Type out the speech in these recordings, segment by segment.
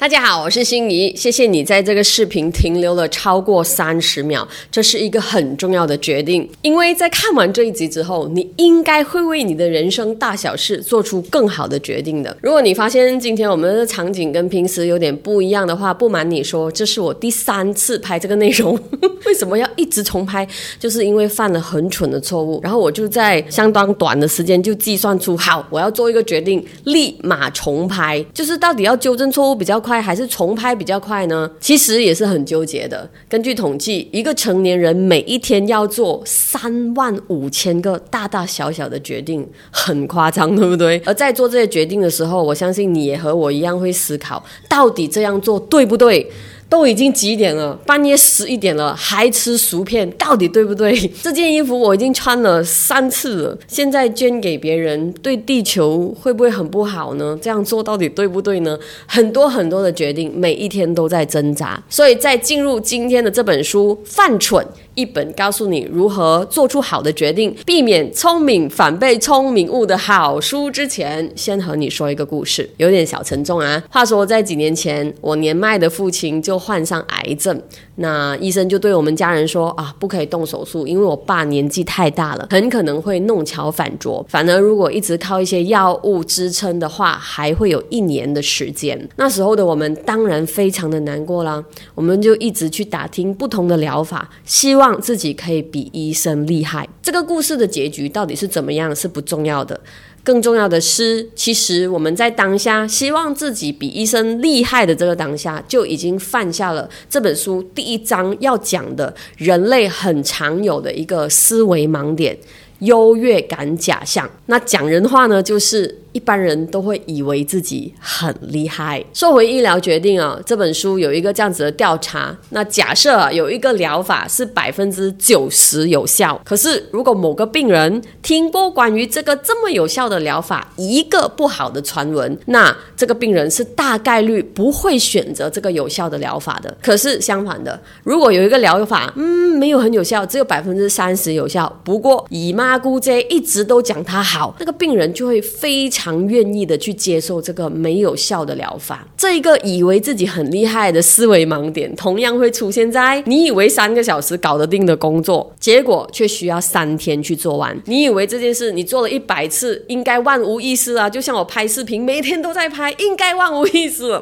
大家好，我是心怡，谢谢你在这个视频停留了超过三十秒，这是一个很重要的决定，因为在看完这一集之后，你应该会为你的人生大小事做出更好的决定的。如果你发现今天我们的场景跟平时有点不一样的话，不瞒你说，这是我第三次拍这个内容，为什么要一直重拍？就是因为犯了很蠢的错误，然后我就在相当短的时间就计算出，好，我要做一个决定，立马重拍，就是到底要纠正错误比较。还是重拍比较快呢？其实也是很纠结的。根据统计，一个成年人每一天要做三万五千个大大小小的决定，很夸张，对不对？而在做这些决定的时候，我相信你也和我一样会思考，到底这样做对不对？都已经几点了？半夜十一点了，还吃薯片，到底对不对？这件衣服我已经穿了三次了，现在捐给别人，对地球会不会很不好呢？这样做到底对不对呢？很多很多的决定，每一天都在挣扎。所以在进入今天的这本书《犯蠢》。一本告诉你如何做出好的决定，避免聪明反被聪明误的好书之前，先和你说一个故事，有点小沉重啊。话说在几年前，我年迈的父亲就患上癌症。那医生就对我们家人说啊，不可以动手术，因为我爸年纪太大了，很可能会弄巧反拙。反而如果一直靠一些药物支撑的话，还会有一年的时间。那时候的我们当然非常的难过啦，我们就一直去打听不同的疗法，希望自己可以比医生厉害。这个故事的结局到底是怎么样是不重要的。更重要的是，其实我们在当下希望自己比医生厉害的这个当下，就已经犯下了这本书第一章要讲的人类很常有的一个思维盲点——优越感假象。那讲人话呢，就是。一般人都会以为自己很厉害。说回医疗决定啊，这本书有一个这样子的调查。那假设啊有一个疗法是百分之九十有效，可是如果某个病人听过关于这个这么有效的疗法一个不好的传闻，那这个病人是大概率不会选择这个有效的疗法的。可是相反的，如果有一个疗法，嗯，没有很有效，只有百分之三十有效，不过姨妈姑姐一直都讲他好，那个病人就会非常。愿意的去接受这个没有效的疗法，这一个以为自己很厉害的思维盲点，同样会出现在你以为三个小时搞得定的工作，结果却需要三天去做完。你以为这件事你做了一百次，应该万无一失啊，就像我拍视频，每天都在拍，应该万无一失。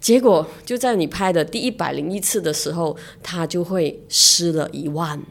结果就在你拍的第一百零一次的时候，它就会失了一万。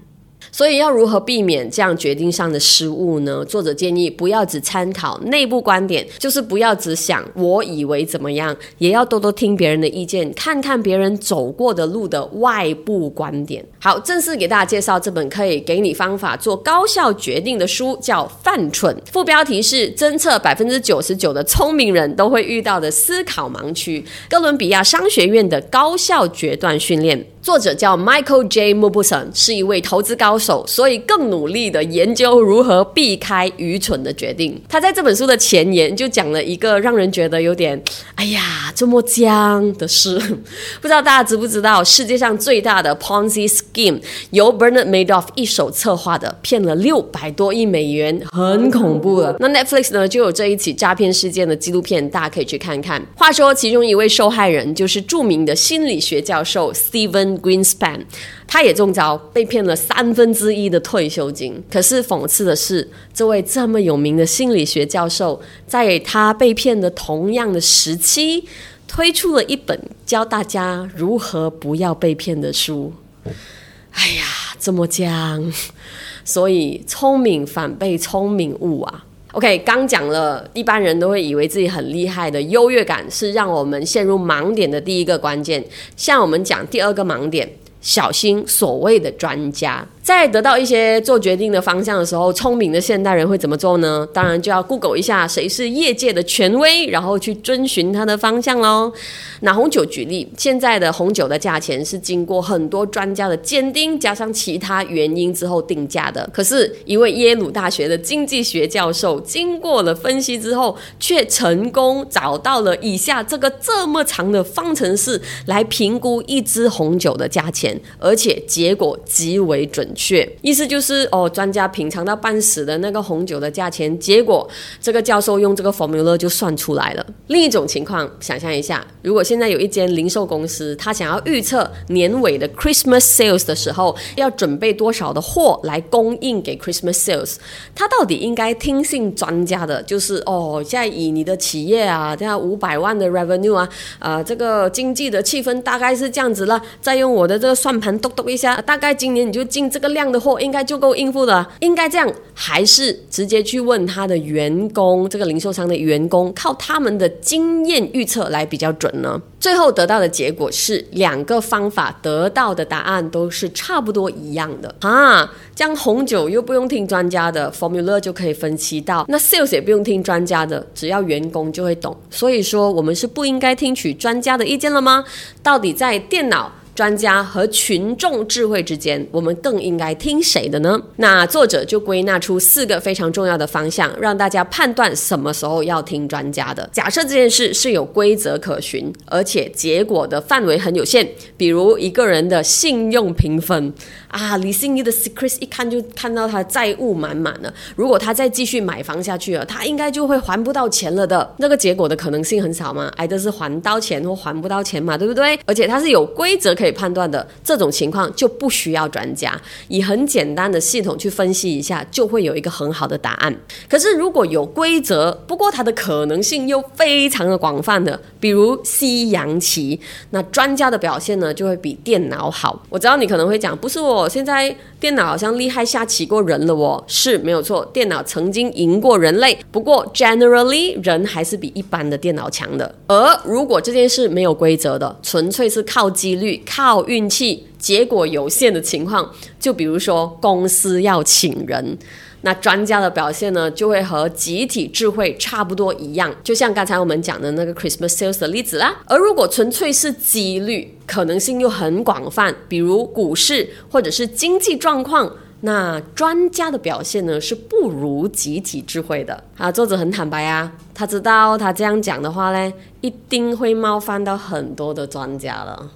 所以要如何避免这样决定上的失误呢？作者建议不要只参考内部观点，就是不要只想我以为怎么样，也要多多听别人的意见，看看别人走过的路的外部观点。好，正式给大家介绍这本可以给你方法做高效决定的书，叫《犯蠢》，副标题是侦测百分之九十九的聪明人都会遇到的思考盲区——哥伦比亚商学院的高效决断训练。作者叫 Michael J. m u b u s o n 是一位投资高，手所以更努力的研究如何避开愚蠢的决定。他在这本书的前言就讲了一个让人觉得有点“哎呀，这么僵”的事。不知道大家知不知道，世界上最大的 Ponzi scheme 由 Bernard Madoff 一手策划的，骗了六百多亿美元，很恐怖了。那 Netflix 呢，就有这一起诈骗事件的纪录片，大家可以去看看。话说，其中一位受害人就是著名的心理学教授 Steven。Greenspan，他也中招，被骗了三分之一的退休金。可是讽刺的是，这位这么有名的心理学教授，在他被骗的同样的时期，推出了一本教大家如何不要被骗的书。哎呀，这么僵，所以聪明反被聪明误啊！OK，刚讲了，一般人都会以为自己很厉害的优越感是让我们陷入盲点的第一个关键。像我们讲第二个盲点，小心所谓的专家。在得到一些做决定的方向的时候，聪明的现代人会怎么做呢？当然就要 Google 一下谁是业界的权威，然后去遵循他的方向喽。拿红酒举例，现在的红酒的价钱是经过很多专家的鉴定，加上其他原因之后定价的。可是，一位耶鲁大学的经济学教授经过了分析之后，却成功找到了以下这个这么长的方程式来评估一支红酒的价钱，而且结果极为准。确，意思就是哦，专家品尝到半死的那个红酒的价钱，结果这个教授用这个 formula 就算出来了。另一种情况，想象一下，如果现在有一间零售公司，他想要预测年尾的 Christmas sales 的时候，要准备多少的货来供应给 Christmas sales，他到底应该听信专家的，就是哦，现在以你的企业啊，这样五百万的 revenue 啊，啊，这个经济的气氛大概是这样子了，再用我的这个算盘嘟嘟一下，大概今年你就进这个。量的货应该就够应付了，应该这样，还是直接去问他的员工，这个零售商的员工，靠他们的经验预测来比较准呢？最后得到的结果是，两个方法得到的答案都是差不多一样的啊。这样红酒又不用听专家的 formula 就可以分析到，那 sales 也不用听专家的，只要员工就会懂。所以说，我们是不应该听取专家的意见了吗？到底在电脑？专家和群众智慧之间，我们更应该听谁的呢？那作者就归纳出四个非常重要的方向，让大家判断什么时候要听专家的。假设这件事是有规则可循，而且结果的范围很有限，比如一个人的信用评分啊，李信义的 secret 一看就看到他债务满满了，如果他再继续买房下去了，他应该就会还不到钱了的。那个结果的可能性很少嘛，挨的是还到钱或还不到钱嘛，对不对？而且他是有规则可。可以判断的这种情况就不需要专家，以很简单的系统去分析一下，就会有一个很好的答案。可是如果有规则，不过它的可能性又非常的广泛的，比如西洋棋，那专家的表现呢就会比电脑好。我知道你可能会讲，不是我现在电脑好像厉害下棋过人了哦，是没有错，电脑曾经赢过人类，不过 generally 人还是比一般的电脑强的。而如果这件事没有规则的，纯粹是靠几率。靠运气，结果有限的情况，就比如说公司要请人，那专家的表现呢，就会和集体智慧差不多一样，就像刚才我们讲的那个 Christmas sales 的例子啦。而如果纯粹是几率，可能性又很广泛，比如股市或者是经济状况，那专家的表现呢，是不如集体智慧的。啊，作者很坦白啊，他知道他这样讲的话呢，一定会冒犯到很多的专家了。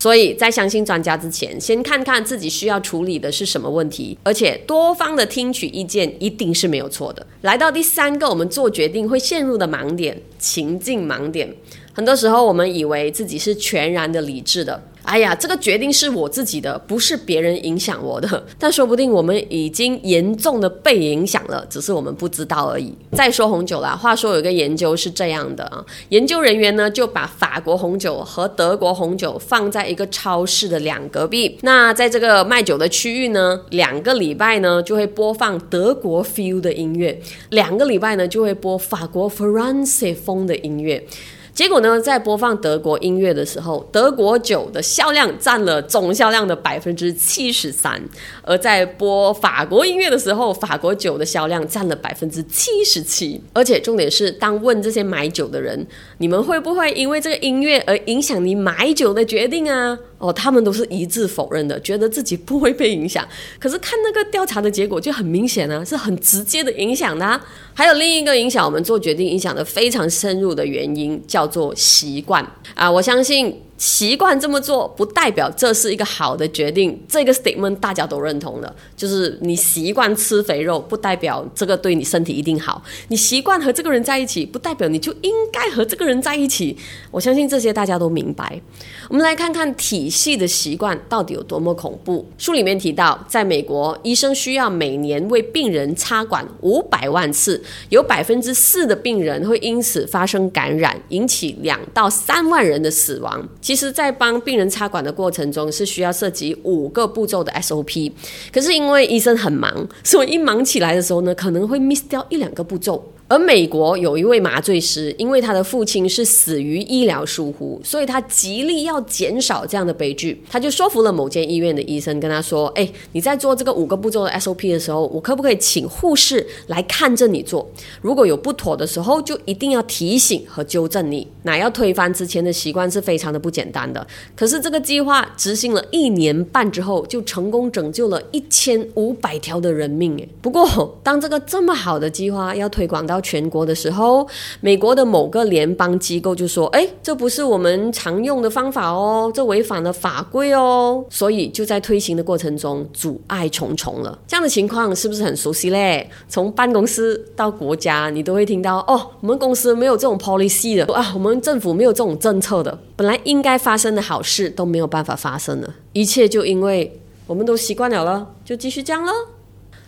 所以在相信专家之前，先看看自己需要处理的是什么问题，而且多方的听取意见一定是没有错的。来到第三个，我们做决定会陷入的盲点——情境盲点。很多时候，我们以为自己是全然的理智的。哎呀，这个决定是我自己的，不是别人影响我的。但说不定我们已经严重的被影响了，只是我们不知道而已。再说红酒啦，话说有一个研究是这样的啊，研究人员呢就把法国红酒和德国红酒放在一个超市的两隔壁。那在这个卖酒的区域呢，两个礼拜呢就会播放德国 feel 的音乐，两个礼拜呢就会播法国 France 风的音乐。结果呢，在播放德国音乐的时候，德国酒的销量占了总销量的百分之七十三；而在播法国音乐的时候，法国酒的销量占了百分之七十七。而且重点是，当问这些买酒的人，你们会不会因为这个音乐而影响你买酒的决定啊？哦，他们都是一致否认的，觉得自己不会被影响。可是看那个调查的结果就很明显啊，是很直接的影响的。还有另一个影响我们做决定、影响的非常深入的原因，叫做习惯啊。我相信。习惯这么做，不代表这是一个好的决定。这个 statement 大家都认同的，就是你习惯吃肥肉，不代表这个对你身体一定好。你习惯和这个人在一起，不代表你就应该和这个人在一起。我相信这些大家都明白。我们来看看体系的习惯到底有多么恐怖。书里面提到，在美国，医生需要每年为病人插管五百万次，有百分之四的病人会因此发生感染，引起两到三万人的死亡。其实，在帮病人插管的过程中，是需要涉及五个步骤的 SOP。可是因为医生很忙，所以一忙起来的时候呢，可能会 miss 掉一两个步骤。而美国有一位麻醉师，因为他的父亲是死于医疗疏忽，所以他极力要减少这样的悲剧。他就说服了某间医院的医生，跟他说：“哎，你在做这个五个步骤的 SOP 的时候，我可不可以请护士来看着你做？如果有不妥的时候，就一定要提醒和纠正你。那要推翻之前的习惯是非常的不简单的。可是这个计划执行了一年半之后，就成功拯救了一千五百条的人命。哎，不过当这个这么好的计划要推广到全国的时候，美国的某个联邦机构就说：“哎，这不是我们常用的方法哦，这违反了法规哦。”所以就在推行的过程中阻碍重重了。这样的情况是不是很熟悉嘞？从办公室到国家，你都会听到：“哦，我们公司没有这种 policy 的啊，我们政府没有这种政策的。”本来应该发生的好事都没有办法发生了，一切就因为我们都习惯了了，就继续这样了。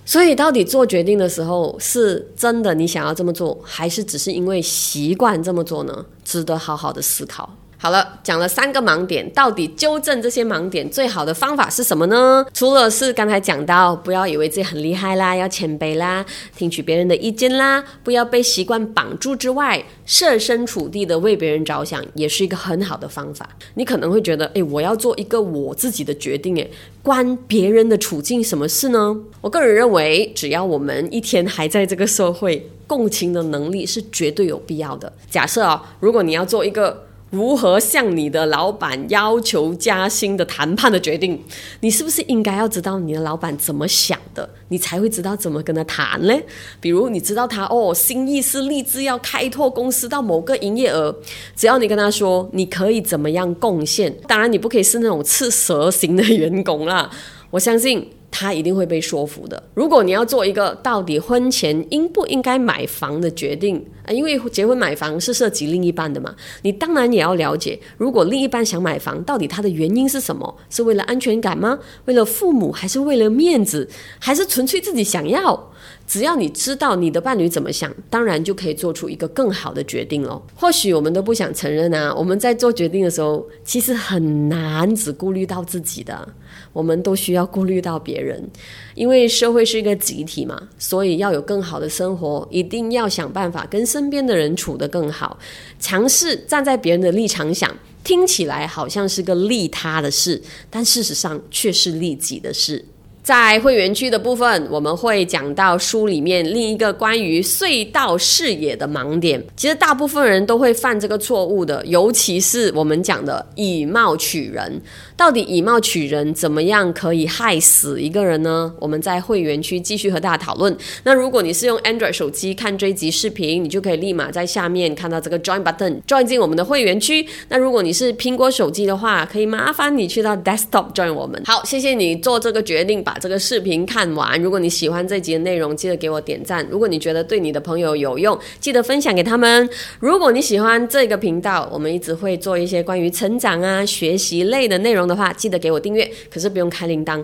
所以，到底做决定的时候，是真的你想要这么做，还是只是因为习惯这么做呢？值得好好的思考。好了，讲了三个盲点，到底纠正这些盲点最好的方法是什么呢？除了是刚才讲到，不要以为自己很厉害啦，要谦卑啦，听取别人的意见啦，不要被习惯绑住之外，设身处地的为别人着想，也是一个很好的方法。你可能会觉得，诶，我要做一个我自己的决定，诶，关别人的处境什么事呢？我个人认为，只要我们一天还在这个社会，共情的能力是绝对有必要的。假设啊，如果你要做一个。如何向你的老板要求加薪的谈判的决定，你是不是应该要知道你的老板怎么想的，你才会知道怎么跟他谈呢？比如你知道他哦，心意是立志要开拓公司到某个营业额，只要你跟他说你可以怎么样贡献，当然你不可以是那种吃蛇型的员工啦，我相信。他一定会被说服的。如果你要做一个到底婚前应不应该买房的决定啊，因为结婚买房是涉及另一半的嘛，你当然也要了解，如果另一半想买房，到底他的原因是什么？是为了安全感吗？为了父母，还是为了面子，还是纯粹自己想要？只要你知道你的伴侣怎么想，当然就可以做出一个更好的决定了。或许我们都不想承认啊，我们在做决定的时候，其实很难只顾虑到自己的，我们都需要顾虑到别人。因为社会是一个集体嘛，所以要有更好的生活，一定要想办法跟身边的人处得更好，尝试站在别人的立场想，听起来好像是个利他的事，但事实上却是利己的事。在会员区的部分，我们会讲到书里面另一个关于隧道视野的盲点。其实大部分人都会犯这个错误的，尤其是我们讲的以貌取人。到底以貌取人怎么样可以害死一个人呢？我们在会员区继续和大家讨论。那如果你是用 Android 手机看这集视频，你就可以立马在下面看到这个 Join Button，Join 进我们的会员区。那如果你是苹果手机的话，可以麻烦你去到 Desktop Join 我们。好，谢谢你做这个决定吧，把这个视频看完。如果你喜欢这集的内容，记得给我点赞。如果你觉得对你的朋友有用，记得分享给他们。如果你喜欢这个频道，我们一直会做一些关于成长啊、学习类的内容。的话，记得给我订阅，可是不用开铃铛，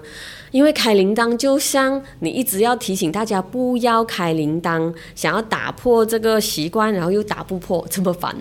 因为开铃铛就像你一直要提醒大家不要开铃铛，想要打破这个习惯，然后又打不破，这么烦。